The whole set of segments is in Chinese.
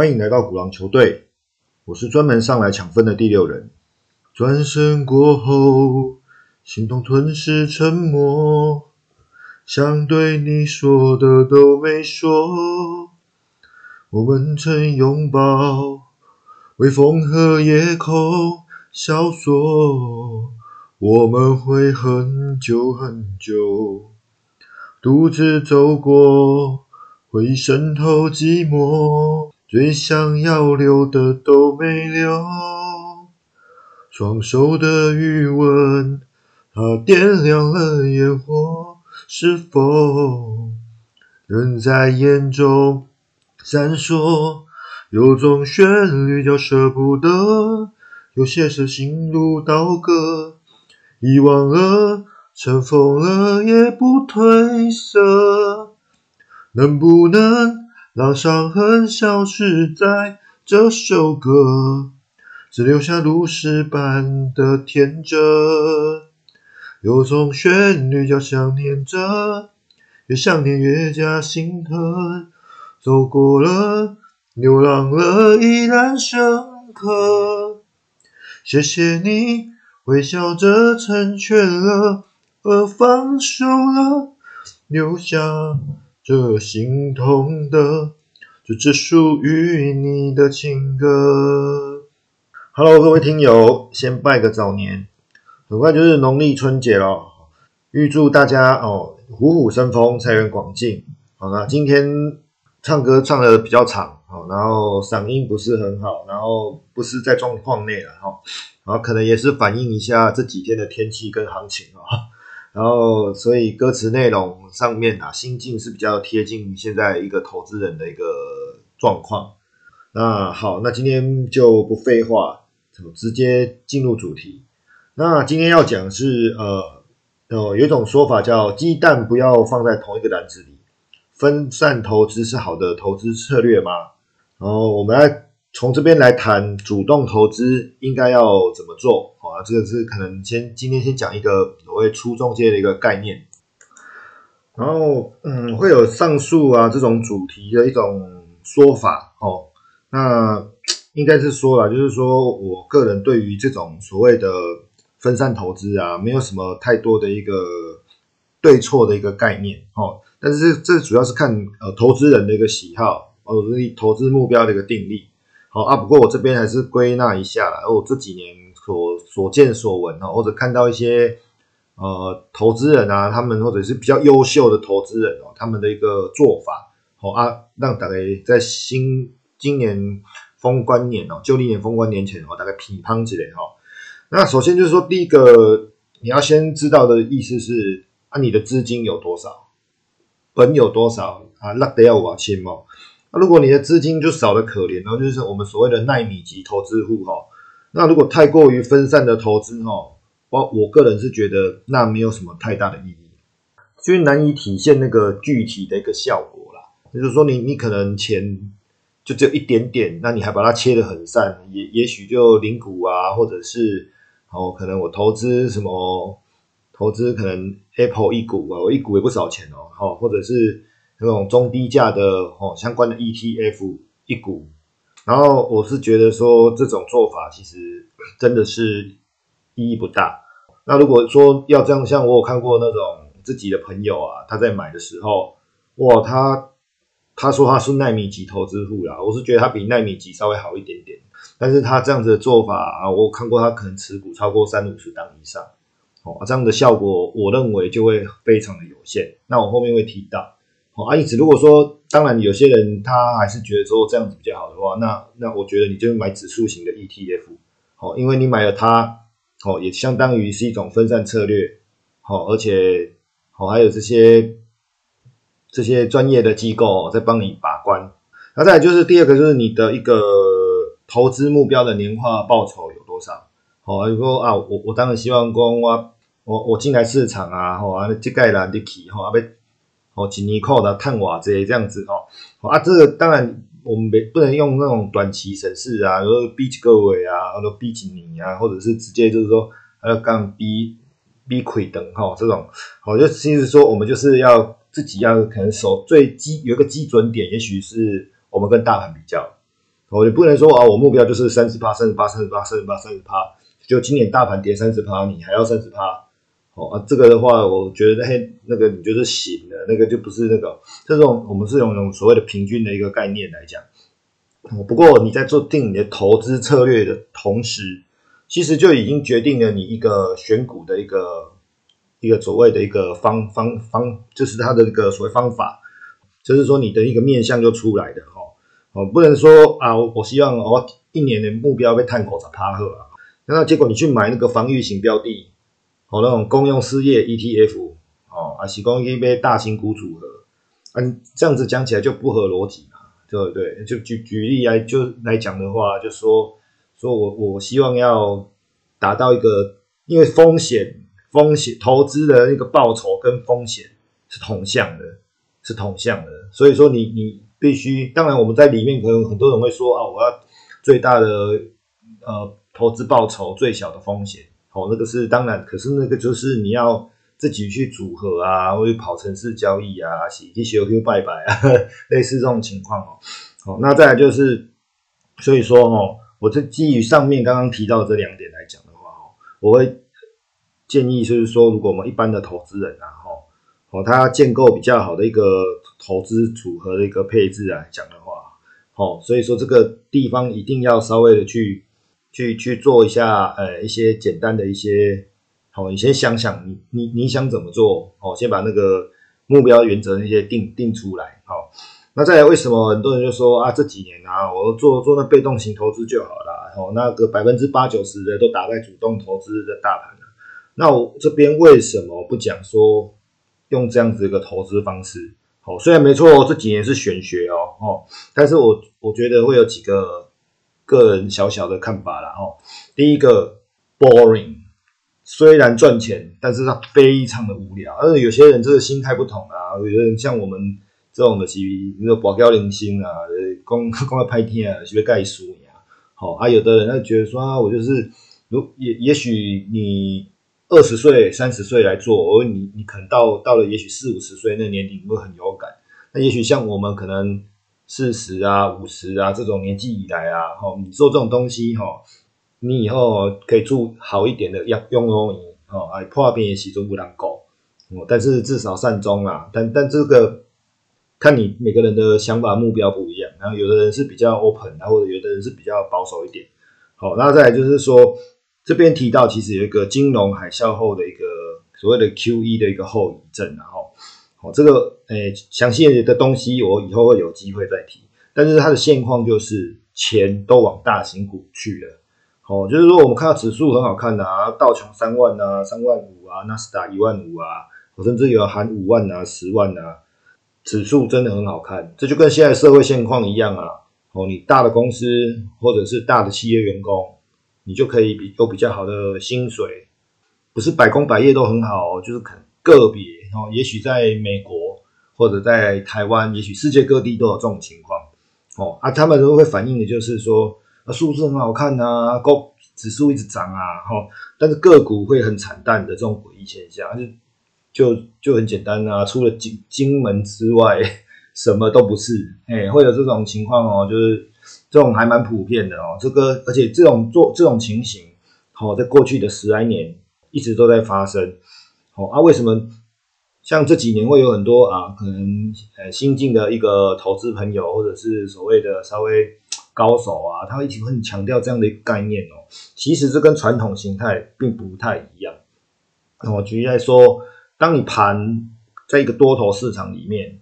欢迎来到鼓浪球队，我是专门上来抢分的第六人。转身过后，心痛吞噬沉默，想对你说的都没说。我们曾拥抱，微风和夜空萧索。我们会很久很久，独自走过，会渗透寂寞，最想要留的都没留。双手的余温，它点亮了烟火，是否仍在眼中？闪烁，有种旋律叫舍不得，有些事心如刀割，遗忘了，尘封了也不褪色。能不能让伤痕消失在这首歌，只留下如诗般的天真？有种旋律叫想念着，越想念越加心疼。走过了，流浪了，依然深刻。谢谢你微笑着成全了，而放手了，留下这心痛的，这只属于你的情歌。Hello，各位听友，先拜个早年，很快就是农历春节了，预祝大家哦虎虎生风，财源广进。好，那今天。唱歌唱的比较长，好，然后嗓音不是很好，然后不是在状况内了，哈，然后可能也是反映一下这几天的天气跟行情啊，然后所以歌词内容上面啊，心境是比较贴近现在一个投资人的一个状况。那好，那今天就不废话，直接进入主题。那今天要讲是呃，有一种说法叫鸡蛋不要放在同一个篮子里。分散投资是好的投资策略吗？然后我们来从这边来谈主动投资应该要怎么做啊？这个是可能先今天先讲一个所谓初中阶的一个概念，然后嗯会有上述啊这种主题的一种说法哦。那应该是说了，就是说我个人对于这种所谓的分散投资啊，没有什么太多的一个对错的一个概念哦。但是这这主要是看呃投资人的一个喜好，哦，投资目标的一个定力。好啊，不过我这边还是归纳一下啦，我这几年所所见所闻哦，或者看到一些呃投资人啊，他们或者是比较优秀的投资人哦，他们的一个做法，好啊，让大概在新今年封关年哦，旧历年封关年前哦，大概批判之类哈。那首先就是说，第一个你要先知道的意思是啊，你的资金有多少？本有多少啊？那得要往前嘛。那如果你的资金就少的可怜，然后就是我们所谓的耐米级投资户哈。那如果太过于分散的投资哈，我我个人是觉得那没有什么太大的意义，因为难以体现那个具体的一个效果啦。也就是说，你你可能钱就只有一点点，那你还把它切得很散，也也许就零股啊，或者是哦，可能我投资什么。投资可能 Apple 一股啊，我一股也不少钱哦，好，或者是那种中低价的哦相关的 ETF 一股，然后我是觉得说这种做法其实真的是意义不大。那如果说要这样，像我有看过那种自己的朋友啊，他在买的时候，哇，他他说他是奈米级投资户啦，我是觉得他比奈米级稍微好一点点，但是他这样子的做法啊，我看过他可能持股超过三五十档以上。哦，这样的效果，我认为就会非常的有限。那我后面会提到，啊，因此如果说，当然有些人他还是觉得说这样子比较好的话，那那我觉得你就买指数型的 ETF，好，因为你买了它，哦，也相当于是一种分散策略，好，而且好还有这些这些专业的机构在帮你把关。那再就是第二个，就是你的一个投资目标的年化报酬有多少？哦，如果啊，我我当然希望讲我我我进来市场啊，吼啊，这个啦，你去吼啊，要哦一年靠的探瓦这这样子哦，啊，这个当然我们没不能用那种短期审视啊，说逼几个位啊，或者逼几年啊，或者是直接就是说要杠逼逼亏等哈，这种。好就其实说我们就是要自己要可能守最基有一个基准点，也许是我们跟大盘比较。哦，你不能说啊，我目标就是三十趴、三十八、三十八、三十八、三十趴，就今年大盘跌三十趴，你还要三十趴，哦啊，这个的话，我觉得嘿，那个你就是醒了，那个就不是那个这种，我们是用种所谓的平均的一个概念来讲。哦，不过你在做定你的投资策略的同时，其实就已经决定了你一个选股的一个一个所谓的一个方方方，就是它的一个所谓方法，就是说你的一个面向就出来的哈。哦，不能说啊，我希望我一年的目标被探口才趴喝啊，那结果你去买那个防御型标的，哦，那种公用事业 ETF，哦，啊，是讲一杯大型股组合，嗯，这样子讲起来就不合逻辑嘛。对不对？就举举例来就来讲的话，就说说我我希望要达到一个，因为风险风险投资的那个报酬跟风险是同向的，是同向的。所以说你你必须，当然我们在里面可能很多人会说啊，我要最大的呃投资报酬，最小的风险。哦，那个是当然，可是那个就是你要。自己去组合啊，或者跑城市交易啊，洗去修修拜拜啊，类似这种情况哦。好，那再来就是，所以说哦，我这基于上面刚刚提到这两点来讲的话哦，我会建议就是说，如果我们一般的投资人啊，哈，哦，他建构比较好的一个投资组合的一个配置来讲的话，哦，所以说这个地方一定要稍微的去去去做一下，呃，一些简单的一些。好，你先想想，你你你想怎么做？哦，先把那个目标原则那些定定出来。好，那再来，为什么很多人就说啊，这几年啊，我做做那被动型投资就好了。哦，那个百分之八九十的都打在主动投资的大盘了。那我这边为什么不讲说用这样子一个投资方式？好，虽然没错，这几年是玄学哦，哦，但是我我觉得会有几个个人小小的看法啦。哦，第一个，boring。虽然赚钱，但是它非常的无聊。而有些人这个心态不同啊，有的人像我们这种的，是那个保镖零星啊，光光要拍片啊，是不盖书呀？好啊，有的人他觉得说啊，我就是如也也许你二十岁、三十岁来做，而你你可能到到了也许四五十岁那年龄会很有感。那也许像我们可能四十啊、五十啊这种年纪以来啊，哈，你做这种东西哈。你以后可以住好一点的用用用椅哦，哎破边也始终不能够哦，但是至少善终啊。但但这个看你每个人的想法目标不一样，然后有的人是比较 open，然后有的人是比较保守一点。好，那再来就是说，这边提到其实有一个金融海啸后的一个所谓的 Q E 的一个后遗症，然后好这个诶详细的东西我以后会有机会再提。但是它的现况就是钱都往大型股去了。哦，就是说我们看到指数很好看的啊，道琼三万啊，三万五啊，纳斯达一万五啊，我甚至有含五万啊、十万啊，指数真的很好看。这就跟现在社会现况一样啊。哦，你大的公司或者是大的企业员工，你就可以比有比较好的薪水，不是百工百业都很好，就是可个别哦，也许在美国或者在台湾，也许世界各地都有这种情况。哦啊，他们都会反映的就是说。数字很好看呐，高指数一直涨啊，哈，但是个股会很惨淡的这种诡异现象，就就就很简单啊，除了金金门之外，什么都不是，哎，会有这种情况哦，就是这种还蛮普遍的哦，这个而且这种做这种情形，好，在过去的十来年一直都在发生，好啊，为什么像这几年会有很多啊，可能呃新进的一个投资朋友，或者是所谓的稍微。高手啊，他会一直很强调这样的一个概念哦。其实这跟传统形态并不太一样。我举例来说，当你盘在一个多头市场里面，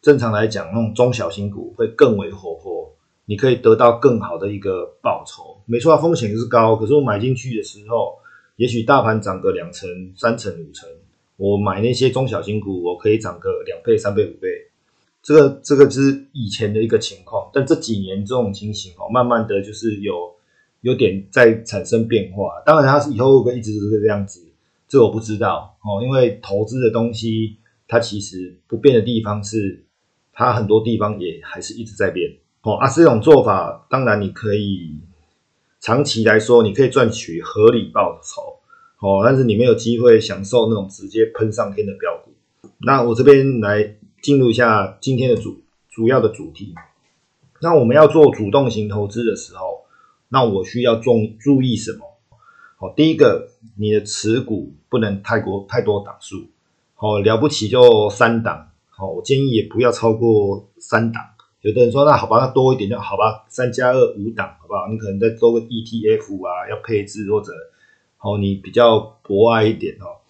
正常来讲，那种中小型股会更为活泼，你可以得到更好的一个报酬。没错，风险是高，可是我买进去的时候，也许大盘涨个两成、三成、五成，我买那些中小型股，我可以涨个两倍、三倍、五倍。这个这个是以前的一个情况，但这几年这种情形哦，慢慢的就是有有点在产生变化。当然，它是以后会一直都是这样子，这我不知道哦。因为投资的东西，它其实不变的地方是，它很多地方也还是一直在变哦。啊，这种做法，当然你可以长期来说，你可以赚取合理报酬哦，但是你没有机会享受那种直接喷上天的标股。那我这边来。进入一下今天的主主要的主题。那我们要做主动型投资的时候，那我需要重注意什么？好，第一个，你的持股不能太过太多档数，好了不起就三档，好，我建议也不要超过三档。有的人说，那好吧，那多一点就好吧，三加二五档，好不好？你可能再多个 ETF 啊，要配置或者，好，你比较博爱一点哦，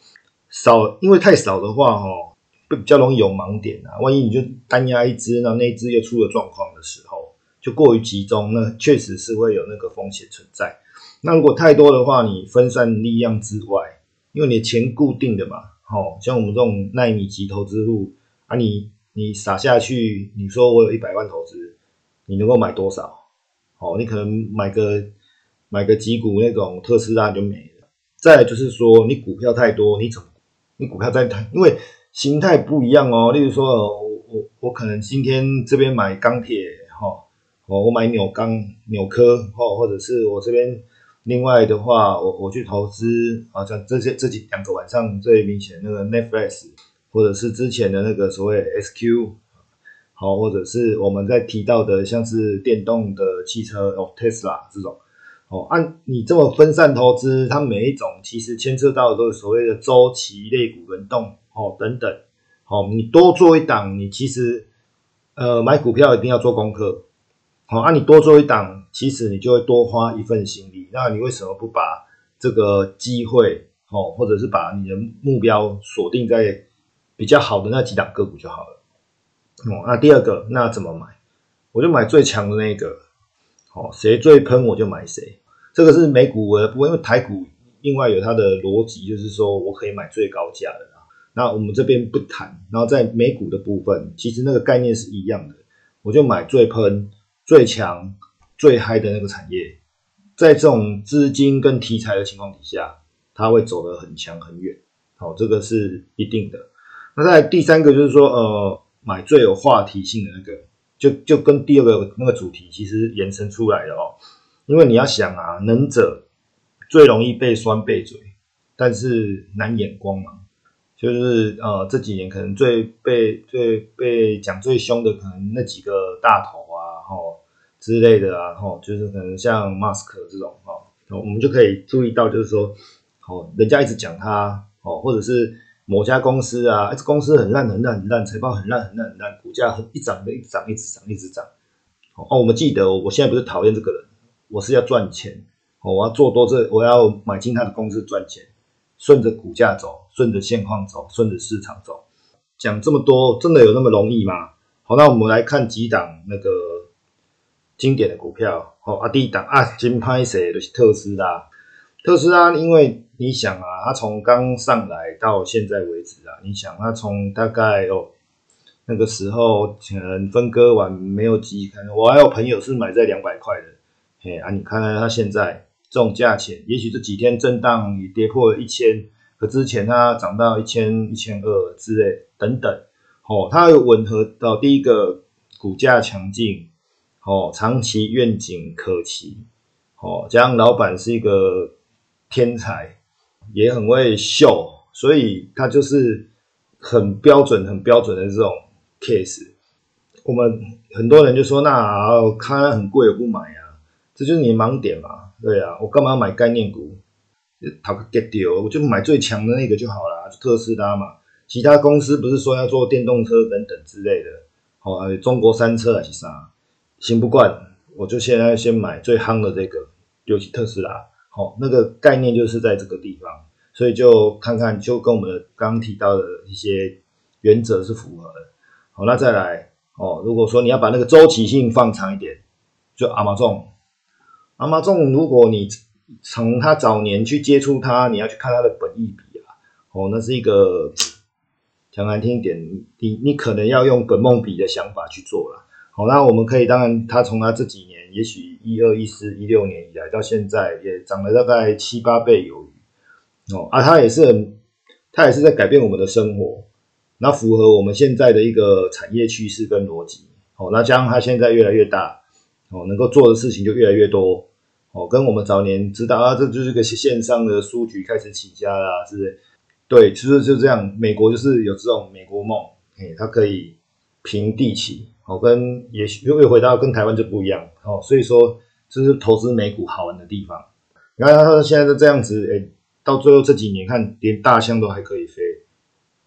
少，因为太少的话，哦，会比较容易有盲点啊。万一你就单压一只，那那只又出了状况的时候，就过于集中，那确实是会有那个风险存在。那如果太多的话，你分散力量之外，因为你的钱固定的嘛，好，像我们这种耐米级投资户啊，你你撒下去，你说我有一百万投资，你能够买多少？好，你可能买个买个几股那种特斯拉就没了。再就是说，你股票太多，你怎么你股票在太，因为形态不一样哦。例如说，我我我可能今天这边买钢铁，哈，哦，我买纽钢、纽科，哦，或者是我这边。另外的话，我我去投资啊，像这些这几两个晚上最明显那个 Netflix，或者是之前的那个所谓 SQ，好，或者是我们在提到的像是电动的汽车哦，Tesla 这种，哦，按你这么分散投资，它每一种其实牵涉到都是所谓的周期类股轮动哦等等，好，你多做一档，你其实呃买股票一定要做功课。好，啊，你多做一档，其实你就会多花一份心力。那你为什么不把这个机会，哦，或者是把你的目标锁定在比较好的那几档个股就好了？哦，那第二个，那怎么买？我就买最强的那个，哦，谁最喷我就买谁。这个是美股的部分，因为台股另外有它的逻辑，就是说我可以买最高价的。那我们这边不谈。然后在美股的部分，其实那个概念是一样的，我就买最喷。最强、最嗨的那个产业，在这种资金跟题材的情况底下，它会走得很强很远。好，这个是一定的。那在第三个就是说，呃，买最有话题性的那个，就就跟第二个那个主题其实延伸出来的哦。因为你要想啊，能者最容易被酸背嘴，但是难掩光芒。就是呃，这几年可能最被最被讲最凶的，可能那几个大头啊，吼之类的啊，吼，就是可能像马斯克这种，哦，我们就可以注意到，就是说，哦，人家一直讲他，哦，或者是某家公司啊，这公司很烂很烂很烂，财报很烂很烂很烂，股价很一涨的一直涨一直涨一直涨，哦，我们记得，我现在不是讨厌这个人，我是要赚钱，哦，我要做多这，我要买进他的公司赚钱。顺着股价走，顺着现况走，顺着市场走，讲这么多，真的有那么容易吗？好，那我们来看几档那个经典的股票。好啊，第一档啊，金拍谁的特斯拉。特斯拉，因为你想啊，它从刚上来到现在为止啊，你想它从大概哦那个时候可能分割完没有几，可能我还有朋友是买在两百块的，嘿啊，你看看它现在。这种价钱，也许这几天震荡也跌破一千，可之前它涨到一千、一千二之类等等，哦，它有吻合到第一个股价强劲，哦，长期愿景可期，哦，加上老板是一个天才，也很会秀，所以它就是很标准、很标准的这种 case。我们很多人就说，那看很贵，我不买啊，这就是你盲点嘛。对啊，我干嘛要买概念股？讨个 get deal，我就买最强的那个就好了，特斯拉嘛。其他公司不是说要做电动车等等之类的，好，中国三车还是啥，行不惯，我就现在先买最夯的这个，尤其特斯拉。好，那个概念就是在这个地方，所以就看看，就跟我们刚刚提到的一些原则是符合的。好，那再来哦，如果说你要把那个周期性放长一点，就阿玛仲。阿妈仲，如果你从他早年去接触他，你要去看他的本意比啊，哦，那是一个讲难听一点，你你可能要用本梦比的想法去做了。好，那我们可以当然，他从他这几年，也许一二一四一六年以来到现在，也涨了大概七八倍有余哦。啊，他也是很，他也是在改变我们的生活，那符合我们现在的一个产业趋势跟逻辑。哦，那加上他现在越来越大。哦，能够做的事情就越来越多，哦，跟我们早年知道啊，这就是个线上的书局开始起家啦，是不是？对，其实就这样，美国就是有这种美国梦，哎，它可以平地起，哦，跟也许又又回到跟台湾就不一样哦，所以说这是投资美股好玩的地方。你看它现在都这样子，哎，到最后这几年看连大象都还可以飞，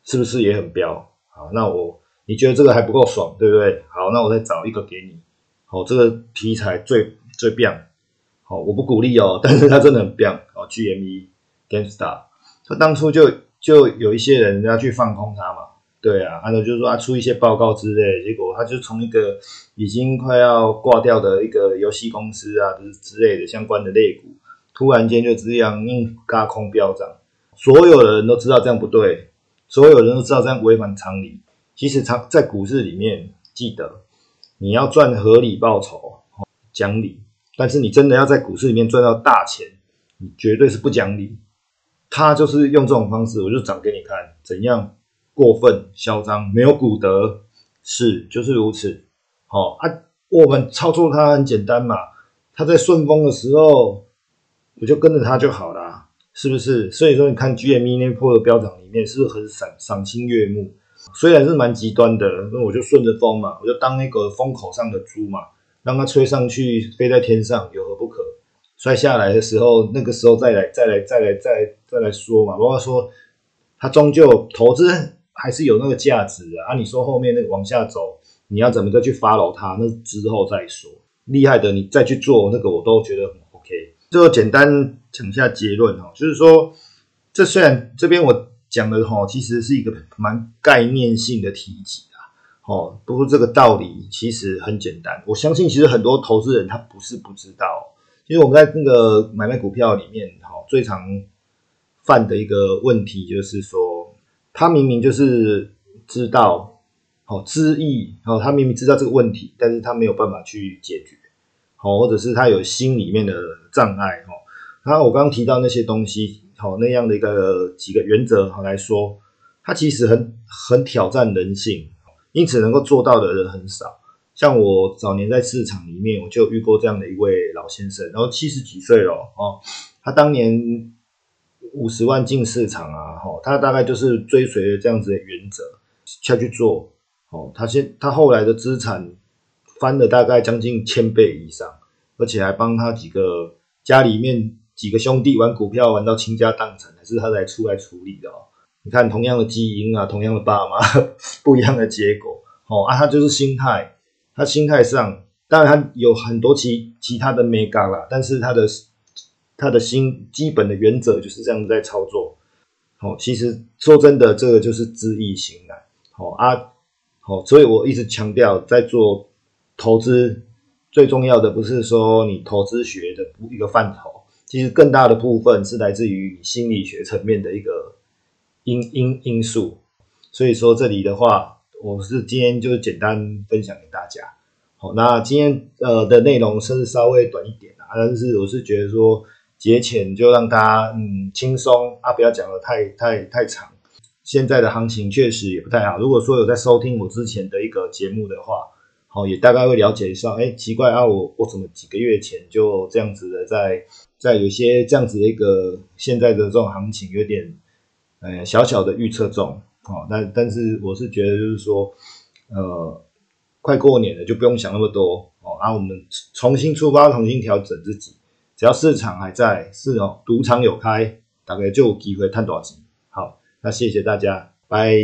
是不是也很彪？好，那我你觉得这个还不够爽，对不对？好，那我再找一个给你。好，这个题材最最棒。好，我不鼓励哦，但是它真的很棒哦。GME Gamestar，他当初就就有一些人要去放空它嘛。对啊，按照就是说他出一些报告之类，结果他就从一个已经快要挂掉的一个游戏公司啊，之之类的相关的类股，突然间就这样硬嘎空飙涨，所有的人都知道这样不对，所有人都知道这样违反常理。其实常在股市里面，记得你要赚合理报酬，讲理，但是你真的要在股市里面赚到大钱，你绝对是不讲理。他就是用这种方式，我就讲给你看怎样。过分嚣张，没有骨德，是就是如此。好啊，我们操作它很简单嘛。它在顺风的时候，我就跟着它就好了，是不是？所以说，你看 GME 那波的飙涨里面，是不是很赏赏心悦目？虽然是蛮极端的，那我就顺着风嘛，我就当那个风口上的猪嘛，让它吹上去，飞在天上，有何不可？摔下来的时候，那个时候再来，再来，再来，再再来说嘛。不过说，它终究投资。还是有那个价值啊！啊，你说后面那个往下走，你要怎么再去 follow 它？那之后再说。厉害的你再去做那个，我都觉得很 OK。最后简单讲一下结论哈，就是说，这虽然这边我讲的哈，其实是一个蛮概念性的提及啊。哦，不过这个道理其实很简单，我相信其实很多投资人他不是不知道。其实我们在那个买卖股票里面，哈，最常犯的一个问题就是说。他明明就是知道，好知意，哦，他明明知道这个问题，但是他没有办法去解决，好，或者是他有心里面的障碍，哈。那我刚刚提到那些东西，好，那样的一个几个原则，好来说，他其实很很挑战人性，因此能够做到的人很少。像我早年在市场里面，我就遇过这样的一位老先生，然后七十几岁了，哦，他当年。五十万进市场啊，哈，他大概就是追随这样子的原则下去做，哦，他现他后来的资产翻了大概将近千倍以上，而且还帮他几个家里面几个兄弟玩股票玩到倾家荡产，还是他来出来处理的哦。你看同样的基因啊，同样的爸妈，不一样的结果，哦啊，他就是心态，他心态上当然他有很多其其他的 mega 啦，但是他的。他的心基本的原则就是这样子在操作，好，其实说真的，这个就是知易行难，好啊，好，所以我一直强调，在做投资最重要的不是说你投资学的一个范畴，其实更大的部分是来自于你心理学层面的一个因因因素。所以说这里的话，我是今天就简单分享给大家，好，那今天呃的内容甚至稍微短一点啊，但是我是觉得说。节前就让大家嗯轻松啊，不要讲的太太太长。现在的行情确实也不太好。如果说有在收听我之前的一个节目的话，好也大概会了解一下。哎，奇怪啊，我我怎么几个月前就这样子的在在有些这样子的一个现在的这种行情有点呃小小的预测中哦。但但是我是觉得就是说呃快过年了就不用想那么多哦，啊我们重新出发，重新调整自己。只要市场还在，是哦，赌场有开，大概就有机会赚多少钱。好，那谢谢大家，拜。